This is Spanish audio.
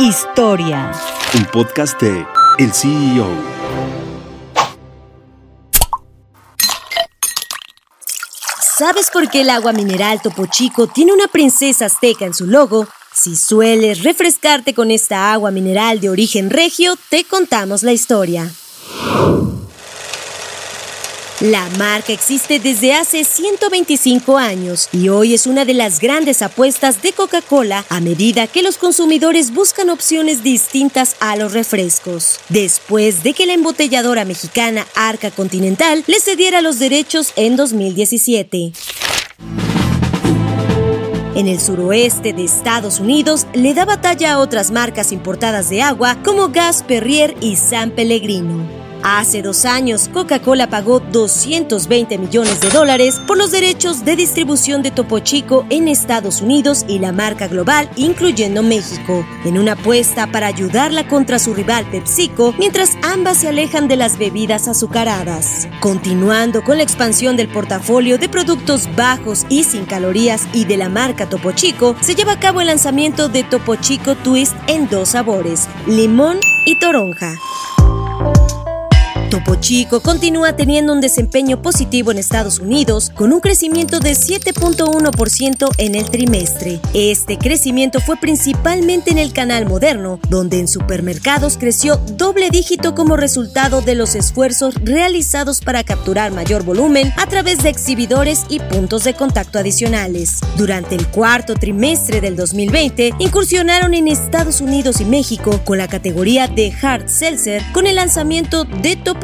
Historia. Un podcast de El CEO. ¿Sabes por qué el agua mineral Topo Chico tiene una princesa azteca en su logo? Si sueles refrescarte con esta agua mineral de origen regio, te contamos la historia. La marca existe desde hace 125 años y hoy es una de las grandes apuestas de Coca-Cola a medida que los consumidores buscan opciones distintas a los refrescos. Después de que la embotelladora mexicana Arca Continental le cediera los derechos en 2017. En el suroeste de Estados Unidos le da batalla a otras marcas importadas de agua como Gas Perrier y San Pellegrino. Hace dos años, Coca-Cola pagó 220 millones de dólares por los derechos de distribución de Topo Chico en Estados Unidos y la marca global, incluyendo México, en una apuesta para ayudarla contra su rival PepsiCo, mientras ambas se alejan de las bebidas azucaradas. Continuando con la expansión del portafolio de productos bajos y sin calorías y de la marca Topo Chico, se lleva a cabo el lanzamiento de Topo Chico Twist en dos sabores, limón y toronja. Topo Chico continúa teniendo un desempeño positivo en Estados Unidos con un crecimiento de 7.1% en el trimestre. Este crecimiento fue principalmente en el canal moderno, donde en supermercados creció doble dígito como resultado de los esfuerzos realizados para capturar mayor volumen a través de exhibidores y puntos de contacto adicionales. Durante el cuarto trimestre del 2020, incursionaron en Estados Unidos y México con la categoría de Hard Seltzer con el lanzamiento de Topo